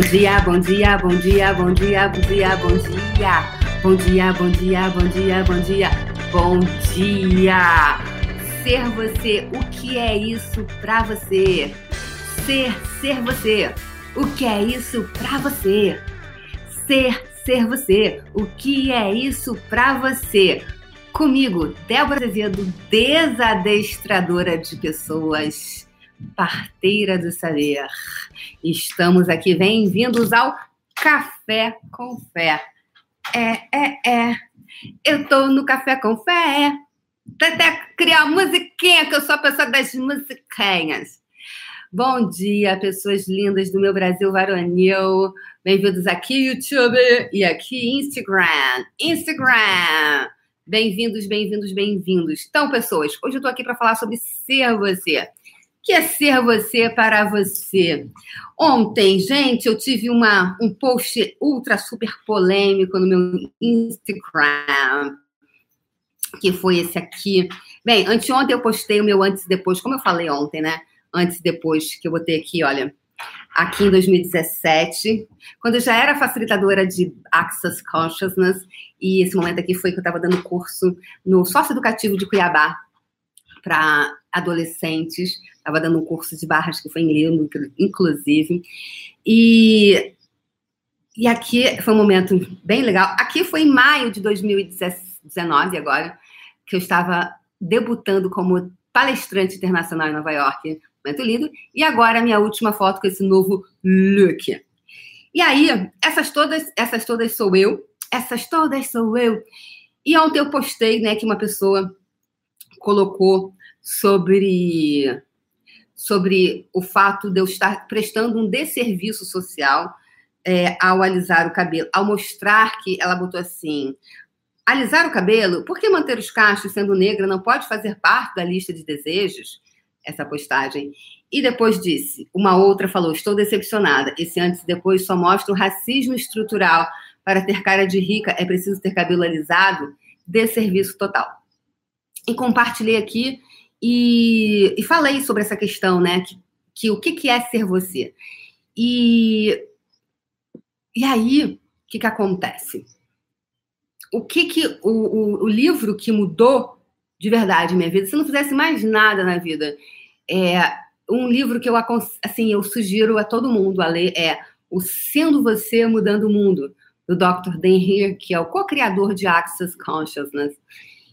Bom dia, bom dia, bom dia, bom dia, bom dia, bom dia. Bom dia, bom dia, bom dia, bom dia. Bom dia. Ser você, o que é isso para você? Ser, ser você. O que é isso para você? Ser, ser você. O que é isso para você? Comigo, Débora Azevedo, desadestradora de pessoas, parteira do saber. Estamos aqui, bem-vindos ao Café com Fé. É, é, é. Eu tô no Café com Fé. Até criar musiquinha, que eu sou a pessoa das musiquinhas. Bom dia, pessoas lindas do meu Brasil varonil. Bem-vindos aqui, YouTube, e aqui, Instagram. Instagram. Bem-vindos, bem-vindos, bem-vindos. Então, pessoas, hoje eu tô aqui para falar sobre ser você. Que é ser você para você? Ontem, gente, eu tive uma, um post ultra super polêmico no meu Instagram, que foi esse aqui. Bem, anteontem eu postei o meu antes e depois, como eu falei ontem, né? Antes e depois, que eu botei aqui, olha, aqui em 2017, quando eu já era facilitadora de Access Consciousness, e esse momento aqui foi que eu estava dando curso no Sócio Educativo de Cuiabá para adolescentes, estava dando um curso de barras que foi em livro, inclusive, e, e aqui foi um momento bem legal. Aqui foi em maio de 2019, agora, que eu estava debutando como palestrante internacional em Nova York, muito lindo. E agora a minha última foto com esse novo look. E aí, essas todas, essas todas sou eu, essas todas sou eu. E ontem eu postei, né, que uma pessoa colocou sobre sobre o fato de eu estar prestando um desserviço social é, ao alisar o cabelo, ao mostrar que ela botou assim, alisar o cabelo, por que manter os cachos sendo negra não pode fazer parte da lista de desejos? essa postagem. E depois disse, uma outra falou: Estou decepcionada. Esse antes e depois só mostra o racismo estrutural. Para ter cara de rica é preciso ter cabelo alisado. De serviço total. E compartilhei aqui e, e falei sobre essa questão, né? Que, que o que, que é ser você? E, e aí, o que, que acontece? O que que o, o, o livro que mudou de verdade minha vida, se eu não fizesse mais nada na vida, é um livro que eu assim eu sugiro a todo mundo a ler é o Sendo Você Mudando o Mundo do Dr. Dan Heer, que é o co-criador de Access Consciousness,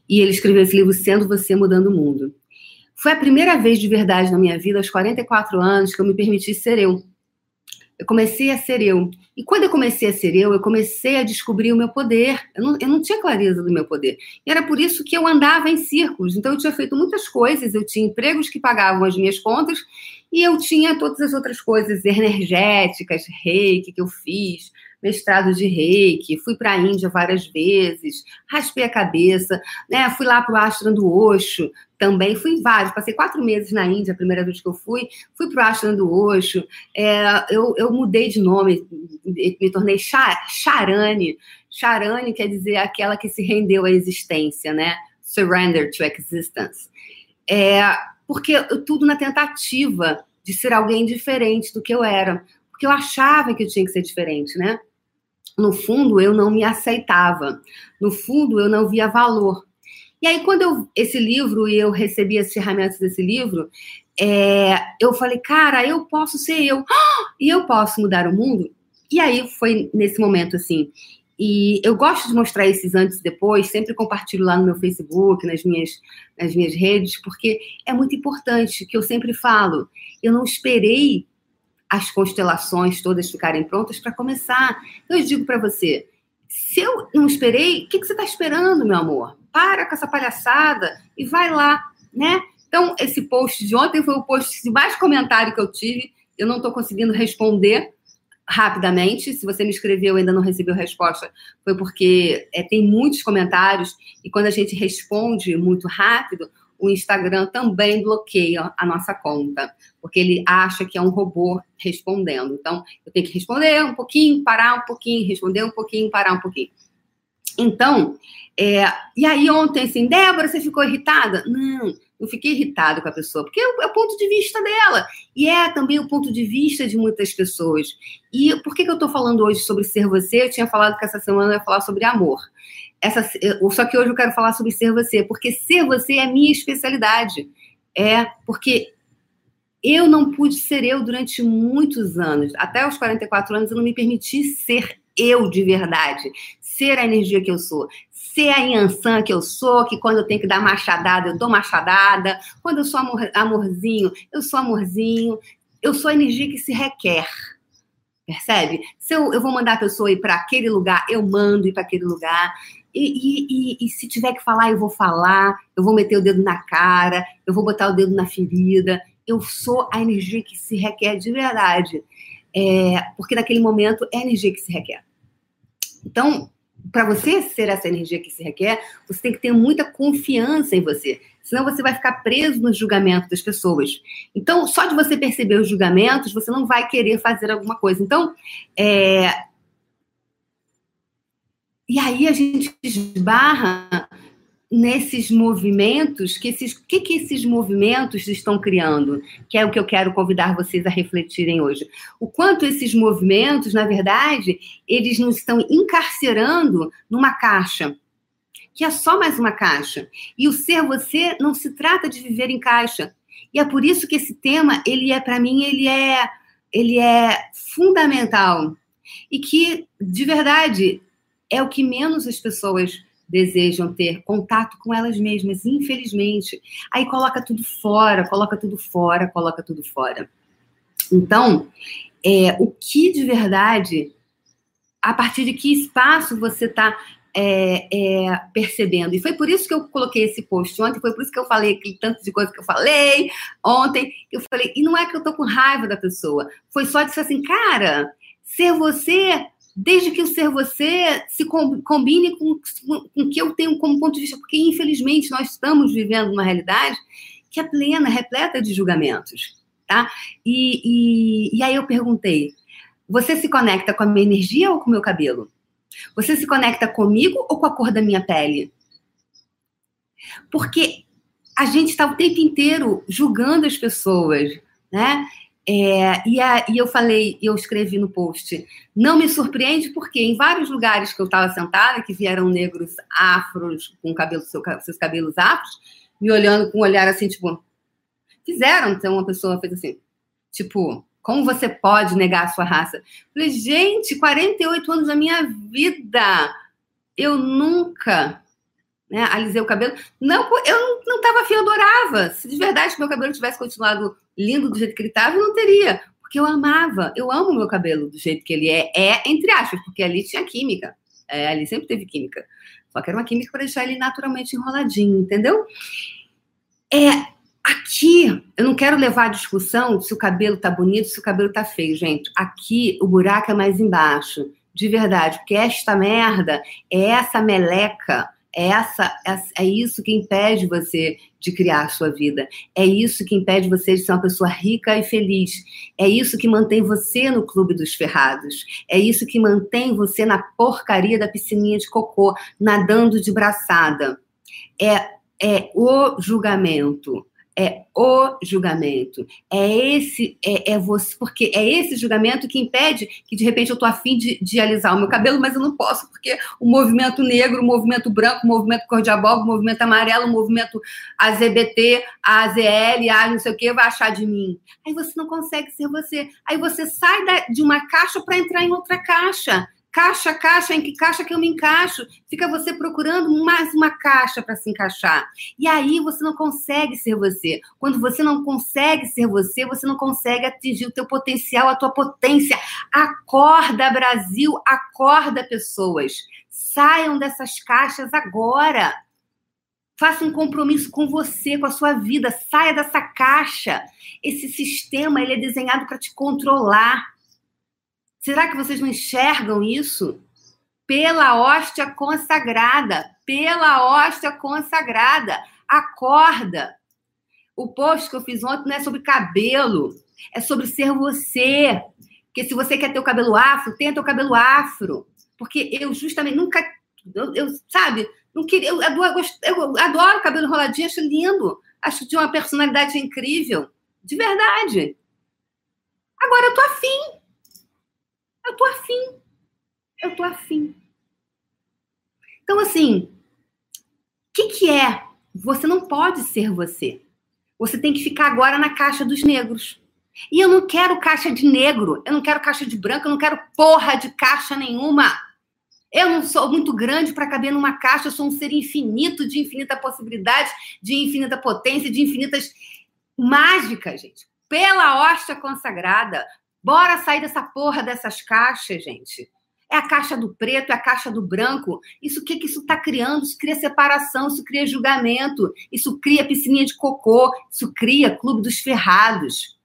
e ele escreveu esse livro Sendo Você Mudando o Mundo. Foi a primeira vez de verdade na minha vida, aos 44 anos, que eu me permiti ser eu eu comecei a ser eu. E quando eu comecei a ser eu, eu comecei a descobrir o meu poder. Eu não, eu não tinha clareza do meu poder. E era por isso que eu andava em círculos. Então, eu tinha feito muitas coisas, eu tinha empregos que pagavam as minhas contas, e eu tinha todas as outras coisas energéticas, reiki que eu fiz, mestrado de reiki, fui para a Índia várias vezes, raspei a cabeça, né? fui lá para o ashram do Osho, também fui vários, passei quatro meses na Índia, a primeira vez que eu fui, fui para o ashram do Osho, é, eu, eu mudei de nome, me tornei Charani, Charani quer dizer aquela que se rendeu à existência, né? Surrender to existence. É, porque eu, tudo na tentativa de ser alguém diferente do que eu era, porque eu achava que eu tinha que ser diferente, né? No fundo, eu não me aceitava. No fundo, eu não via valor. E aí, quando eu, esse livro, e eu recebi as ferramentas desse livro, é, eu falei, cara, eu posso ser eu. E eu posso mudar o mundo? E aí, foi nesse momento, assim. E eu gosto de mostrar esses antes e depois, sempre compartilho lá no meu Facebook, nas minhas, nas minhas redes, porque é muito importante, que eu sempre falo. Eu não esperei as constelações todas ficarem prontas para começar. Então, eu digo para você: se eu não esperei, o que, que você está esperando, meu amor? Para com essa palhaçada e vai lá, né? Então, esse post de ontem foi o post de mais comentário que eu tive. Eu não estou conseguindo responder rapidamente. Se você me escreveu e ainda não recebeu resposta, foi porque é, tem muitos comentários e quando a gente responde muito rápido, o Instagram também bloqueia a nossa conta, porque ele acha que é um robô respondendo. Então, eu tenho que responder um pouquinho, parar um pouquinho, responder um pouquinho, parar um pouquinho. Então, é, e aí ontem, assim, Débora, você ficou irritada? Não, Eu fiquei irritado com a pessoa, porque é o, é o, ponto de vista dela. E é também o ponto de vista de muitas pessoas. E por que, que eu estou falando hoje sobre ser você? Eu tinha falado que essa semana eu ia falar sobre amor. Essa, só que hoje eu quero falar sobre ser você, porque ser você é a minha especialidade. É porque eu não pude ser eu durante muitos anos. Até os 44 anos eu não me permiti ser eu de verdade, ser a energia que eu sou, ser a Yansan que eu sou, que quando eu tenho que dar machadada, eu dou machadada, quando eu sou amor, amorzinho, eu sou amorzinho, eu sou a energia que se requer. Percebe? Se eu, eu vou mandar a pessoa ir para aquele lugar, eu mando ir para aquele lugar. E, e, e, e, se tiver que falar, eu vou falar, eu vou meter o dedo na cara, eu vou botar o dedo na ferida. Eu sou a energia que se requer de verdade. É, porque naquele momento é a energia que se requer. Então, para você ser essa energia que se requer, você tem que ter muita confiança em você. Senão você vai ficar preso no julgamento das pessoas. Então, só de você perceber os julgamentos, você não vai querer fazer alguma coisa. Então, é... e aí a gente esbarra nesses movimentos, que esses, que, que esses movimentos estão criando, que é o que eu quero convidar vocês a refletirem hoje. O quanto esses movimentos, na verdade, eles nos estão encarcerando numa caixa, que é só mais uma caixa. E o ser você não se trata de viver em caixa. E é por isso que esse tema, ele é para mim, ele é ele é fundamental e que de verdade é o que menos as pessoas desejam ter contato com elas mesmas, infelizmente. Aí coloca tudo fora, coloca tudo fora, coloca tudo fora. Então, é, o que de verdade, a partir de que espaço você está é, é, percebendo. E foi por isso que eu coloquei esse post ontem, foi por isso que eu falei aquele tanto de coisa que eu falei ontem. Eu falei, e não é que eu tô com raiva da pessoa, foi só de ser assim, cara, ser você desde que o ser você se combine com, com o que eu tenho como ponto de vista, porque infelizmente nós estamos vivendo uma realidade que é plena, repleta de julgamentos, tá? E, e, e aí eu perguntei, você se conecta com a minha energia ou com o meu cabelo? Você se conecta comigo ou com a cor da minha pele? Porque a gente está o tempo inteiro julgando as pessoas, né? É, e, a, e, eu falei, eu escrevi no post, não me surpreende porque em vários lugares que eu estava sentada, que vieram negros afros, com cabelo, seu, seus cabelos afros, me olhando com um olhar assim, tipo, fizeram, então uma pessoa fez assim, tipo, como você pode negar a sua raça? Eu falei, gente, 48 anos da minha vida, eu nunca né, alisei o cabelo. Não, eu não estava afim, eu adorava. Se de verdade meu cabelo tivesse continuado lindo do jeito que ele estava, eu não teria. Porque eu amava, eu amo meu cabelo do jeito que ele é. É, entre aspas, porque ali tinha química. É, ali sempre teve química. Só que era uma química para deixar ele naturalmente enroladinho, entendeu? É, aqui, eu não quero levar a discussão se o cabelo tá bonito, se o cabelo tá feio, gente. Aqui, o buraco é mais embaixo. De verdade, porque esta merda é essa meleca é essa, é, isso que impede você de criar a sua vida. É isso que impede você de ser uma pessoa rica e feliz. É isso que mantém você no clube dos ferrados. É isso que mantém você na porcaria da piscininha de cocô, nadando de braçada. É, é o julgamento é o julgamento. É esse, é, é, você, porque é esse julgamento que impede que de repente eu estou afim de, de alisar o meu cabelo, mas eu não posso, porque o movimento negro, o movimento branco, o movimento cor de abóbora, o movimento amarelo, o movimento AZBT, AZL, A não sei o que, vai achar de mim. Aí você não consegue ser você. Aí você sai da, de uma caixa para entrar em outra caixa caixa, caixa, em que caixa que eu me encaixo? Fica você procurando mais uma caixa para se encaixar. E aí você não consegue ser você. Quando você não consegue ser você, você não consegue atingir o teu potencial, a tua potência. Acorda, Brasil, acorda, pessoas. Saiam dessas caixas agora. Faça um compromisso com você, com a sua vida. Saia dessa caixa. Esse sistema ele é desenhado para te controlar Será que vocês não enxergam isso? Pela hóstia consagrada, pela hóstia consagrada. Acorda. O post que eu fiz ontem não é sobre cabelo, é sobre ser você. Porque se você quer ter o cabelo afro, tenha o cabelo afro. Porque eu justamente nunca, eu, eu sabe, não queria, eu adoro, eu adoro cabelo enroladinho, acho lindo. Acho tinha uma personalidade incrível. De verdade. Agora eu tô afim. Eu tô afim. Eu tô afim. Então, assim, o que, que é? Você não pode ser você. Você tem que ficar agora na caixa dos negros. E eu não quero caixa de negro, eu não quero caixa de branco, eu não quero porra de caixa nenhuma. Eu não sou muito grande para caber numa caixa, eu sou um ser infinito, de infinita possibilidade, de infinita potência, de infinitas mágicas, gente. Pela hóstia consagrada. Bora sair dessa porra dessas caixas, gente. É a caixa do preto, é a caixa do branco. Isso o que, que isso está criando? Isso cria separação, isso cria julgamento, isso cria piscininha de cocô, isso cria clube dos ferrados.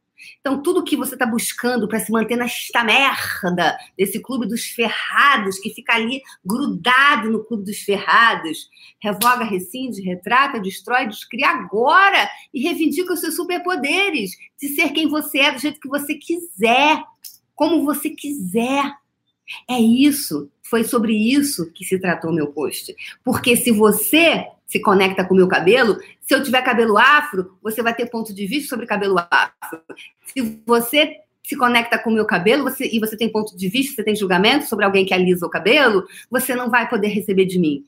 Então, tudo que você está buscando para se manter nesta merda, desse clube dos ferrados, que fica ali grudado no clube dos ferrados, revoga, rescinde, retrata, destrói, descria agora e reivindica os seus superpoderes de ser quem você é, do jeito que você quiser, como você quiser. É isso, foi sobre isso que se tratou meu post. Porque se você se conecta com o meu cabelo, se eu tiver cabelo afro, você vai ter ponto de vista sobre cabelo afro. Se você se conecta com o meu cabelo você, e você tem ponto de vista, você tem julgamento sobre alguém que alisa o cabelo, você não vai poder receber de mim.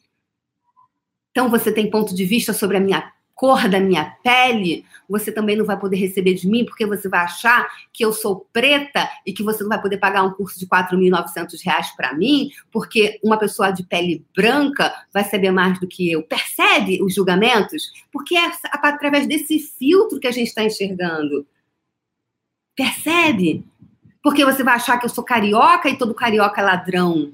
Então você tem ponto de vista sobre a minha cor da minha pele, você também não vai poder receber de mim, porque você vai achar que eu sou preta e que você não vai poder pagar um curso de R$ 4.900 para mim, porque uma pessoa de pele branca vai saber mais do que eu. Percebe os julgamentos? Porque é através desse filtro que a gente está enxergando. Percebe? Porque você vai achar que eu sou carioca e todo carioca é ladrão.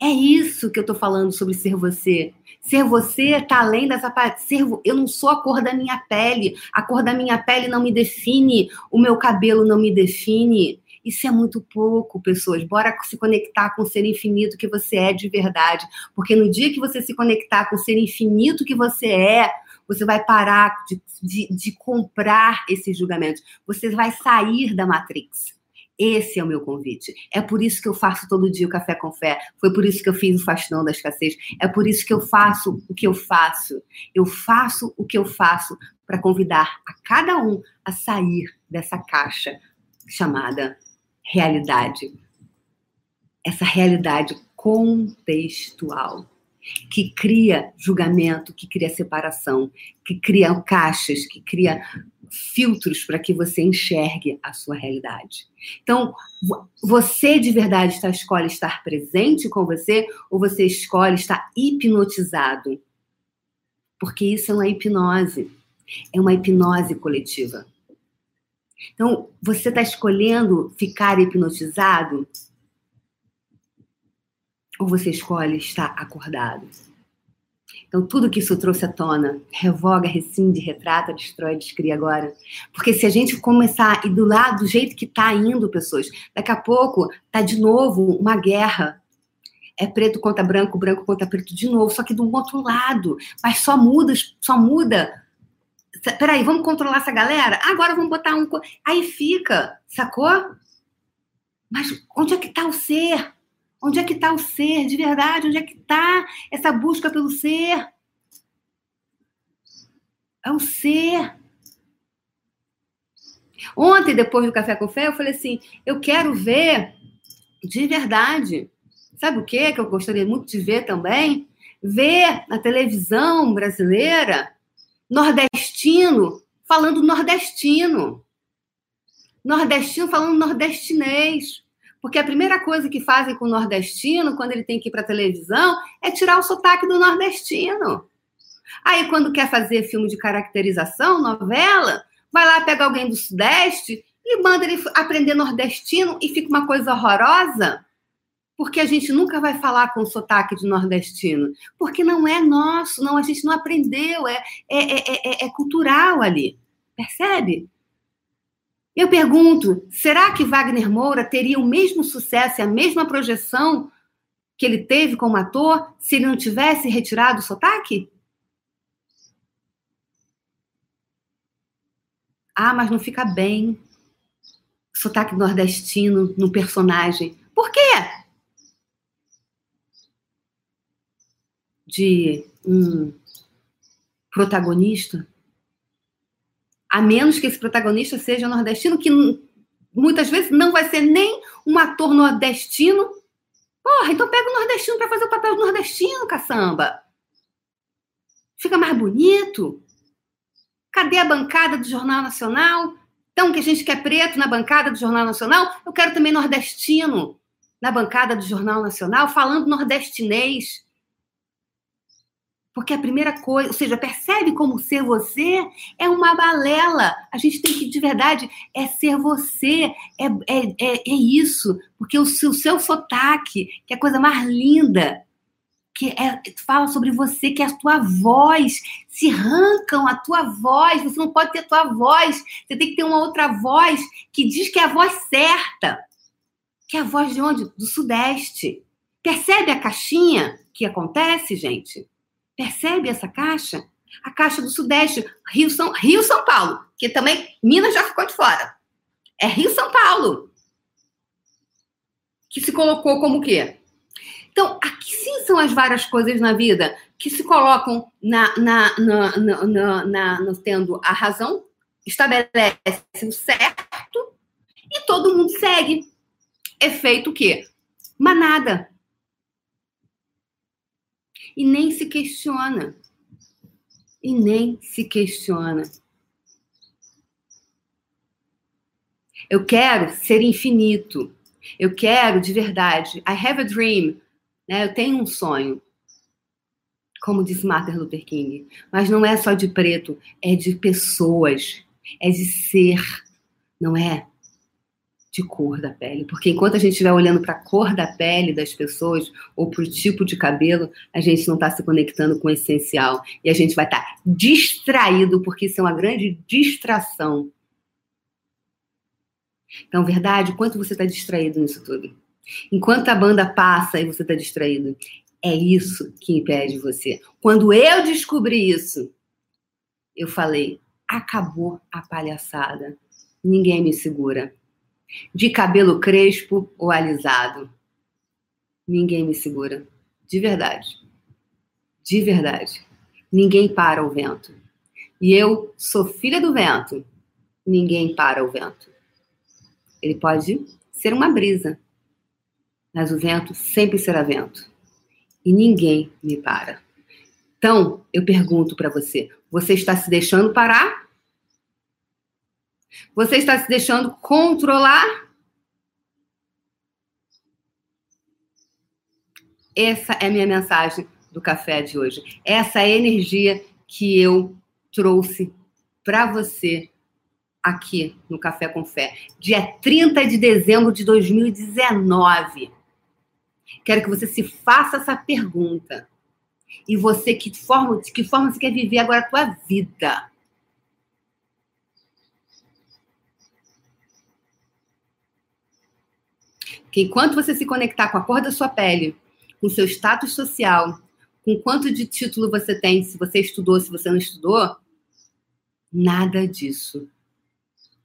É isso que eu tô falando sobre ser você. Ser você tá além dessa parte. Ser, eu não sou a cor da minha pele. A cor da minha pele não me define. O meu cabelo não me define. Isso é muito pouco, pessoas. Bora se conectar com o ser infinito que você é de verdade. Porque no dia que você se conectar com o ser infinito que você é, você vai parar de, de, de comprar esses julgamentos. Você vai sair da Matrix. Esse é o meu convite. É por isso que eu faço todo dia o café com fé. Foi por isso que eu fiz o fastão da escassez. É por isso que eu faço o que eu faço. Eu faço o que eu faço para convidar a cada um a sair dessa caixa chamada realidade. Essa realidade contextual que cria julgamento, que cria separação, que cria caixas, que cria filtros para que você enxergue a sua realidade. Então, você de verdade está, escolhe estar presente com você ou você escolhe estar hipnotizado? Porque isso é uma hipnose. É uma hipnose coletiva. Então, você está escolhendo ficar hipnotizado? Ou você escolhe estar acordado? Então, tudo que isso trouxe à tona, revoga, rescinde, retrata, destrói, descria agora. Porque se a gente começar a ir do lado, do jeito que está indo, pessoas, daqui a pouco tá de novo uma guerra. É preto contra branco, branco contra preto de novo, só que do outro lado. Mas só muda, só muda. Peraí, vamos controlar essa galera? Agora vamos botar um. Aí fica, sacou? Mas onde é que está o ser? Onde é que está o ser de verdade? Onde é que está essa busca pelo ser? É o ser. Ontem, depois do Café com Fé, eu falei assim: eu quero ver de verdade. Sabe o que que eu gostaria muito de ver também? Ver na televisão brasileira nordestino falando nordestino. Nordestino falando nordestinês. Porque a primeira coisa que fazem com o nordestino, quando ele tem que ir para televisão, é tirar o sotaque do nordestino. Aí, quando quer fazer filme de caracterização, novela, vai lá, pega alguém do Sudeste e manda ele aprender nordestino e fica uma coisa horrorosa. Porque a gente nunca vai falar com sotaque de nordestino. Porque não é nosso, não, a gente não aprendeu, é, é, é, é cultural ali. Percebe? Eu pergunto: será que Wagner Moura teria o mesmo sucesso e a mesma projeção que ele teve como ator se ele não tivesse retirado o sotaque? Ah, mas não fica bem. Sotaque nordestino no personagem. Por quê? De um protagonista? A menos que esse protagonista seja nordestino, que muitas vezes não vai ser nem um ator nordestino. Porra, então pega o nordestino para fazer o papel nordestino, caçamba. Fica mais bonito. Cadê a bancada do Jornal Nacional? Então, que a gente quer preto na bancada do Jornal Nacional, eu quero também nordestino na bancada do Jornal Nacional, falando nordestinês. Porque a primeira coisa, ou seja, percebe como ser você é uma balela. A gente tem que, de verdade, é ser você, é, é, é, é isso. Porque o seu, o seu sotaque, que é a coisa mais linda, que é, fala sobre você, que é a tua voz. Se arrancam a tua voz, você não pode ter a tua voz. Você tem que ter uma outra voz que diz que é a voz certa. Que é a voz de onde? Do Sudeste. Percebe a caixinha que acontece, gente? Percebe essa caixa? A caixa do Sudeste, Rio São, Rio São Paulo, que também Minas já ficou de fora. É Rio São Paulo. Que se colocou como quê? Então, aqui sim são as várias coisas na vida que se colocam na, na, na, na, na, na, na tendo a razão, estabelece o certo e todo mundo segue. Efeito o quê? Manada e nem se questiona. E nem se questiona. Eu quero ser infinito. Eu quero de verdade. I have a dream. Né? Eu tenho um sonho. Como disse Martin Luther King. Mas não é só de preto, é de pessoas. É de ser. Não é? De cor da pele. Porque enquanto a gente estiver olhando para a cor da pele das pessoas ou para o tipo de cabelo, a gente não está se conectando com o essencial. E a gente vai estar tá distraído, porque isso é uma grande distração. Então, verdade, quanto você está distraído nisso tudo? Enquanto a banda passa e você está distraído, é isso que impede você. Quando eu descobri isso, eu falei: acabou a palhaçada. Ninguém me segura de cabelo crespo ou alisado. Ninguém me segura. De verdade. De verdade. Ninguém para o vento. E eu sou filha do vento. Ninguém para o vento. Ele pode ser uma brisa, mas o vento sempre será vento. E ninguém me para. Então, eu pergunto para você: você está se deixando parar você está se deixando controlar? Essa é a minha mensagem do café de hoje. Essa é a energia que eu trouxe para você aqui no Café com Fé, dia 30 de dezembro de 2019. Quero que você se faça essa pergunta. E você, que forma, de que forma você quer viver agora a tua vida? Que enquanto você se conectar com a cor da sua pele, com seu status social, com quanto de título você tem, se você estudou, se você não estudou, nada disso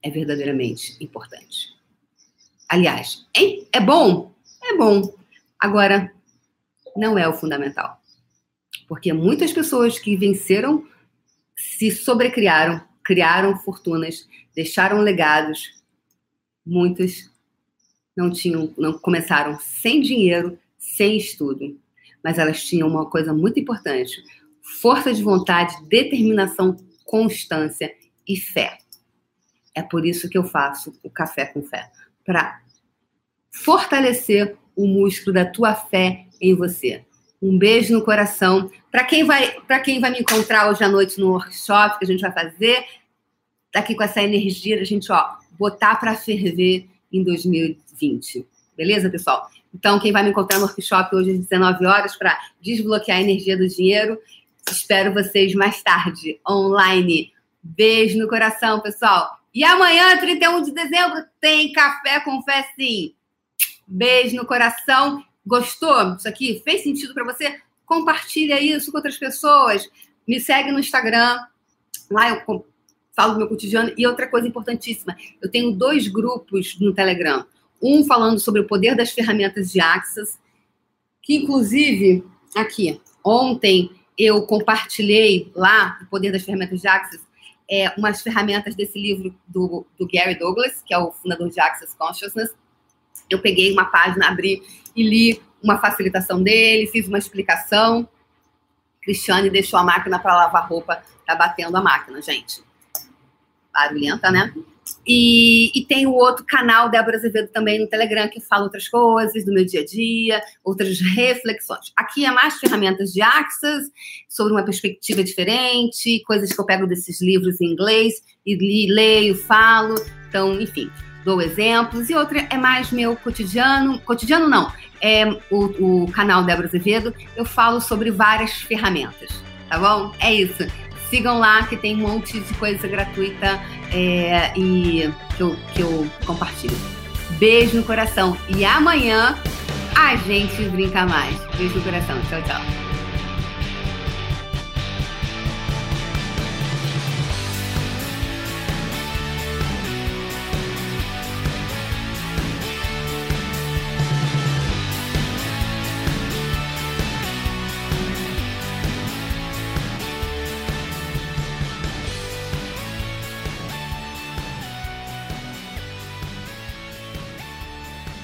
é verdadeiramente importante. Aliás, hein? é bom? É bom. Agora, não é o fundamental. Porque muitas pessoas que venceram se sobrecriaram, criaram fortunas, deixaram legados, muitas não tinham, não começaram sem dinheiro, sem estudo, mas elas tinham uma coisa muito importante: força de vontade, determinação, constância e fé. É por isso que eu faço o café com fé, para fortalecer o músculo da tua fé em você. Um beijo no coração. Para quem vai, para quem vai me encontrar hoje à noite no workshop que a gente vai fazer, tá aqui com essa energia da gente, ó, botar para ferver em 2020. Beleza, pessoal? Então, quem vai me encontrar no workshop hoje às 19 horas para desbloquear a energia do dinheiro, espero vocês mais tarde, online. Beijo no coração, pessoal. E amanhã, 31 de dezembro, tem café com fé sim. Beijo no coração. Gostou Isso aqui? Fez sentido para você? Compartilha isso com outras pessoas. Me segue no Instagram. Lá eu falo do meu cotidiano. E outra coisa importantíssima, eu tenho dois grupos no Telegram. Um falando sobre o poder das ferramentas de Axis, que inclusive, aqui, ontem eu compartilhei lá, O Poder das Ferramentas de Access, é, umas ferramentas desse livro do, do Gary Douglas, que é o fundador de Access Consciousness. Eu peguei uma página, abri e li uma facilitação dele, fiz uma explicação. Cristiane deixou a máquina para lavar roupa, tá batendo a máquina, gente. Barulhenta, né? E, e, tem o outro canal, Débora Azevedo, também no Telegram, que fala outras coisas do meu dia a dia, outras reflexões. Aqui é mais ferramentas de Access, sobre uma perspectiva diferente, coisas que eu pego desses livros em inglês e li, leio, falo. Então, enfim, dou exemplos. E outra é mais meu cotidiano. Cotidiano não, é o, o canal Débora Azevedo. Eu falo sobre várias ferramentas, tá bom? É isso. Sigam lá que tem um monte de coisa gratuita é, e que eu, que eu compartilho. Beijo no coração. E amanhã a gente brinca mais. Beijo no coração. Tchau, tchau.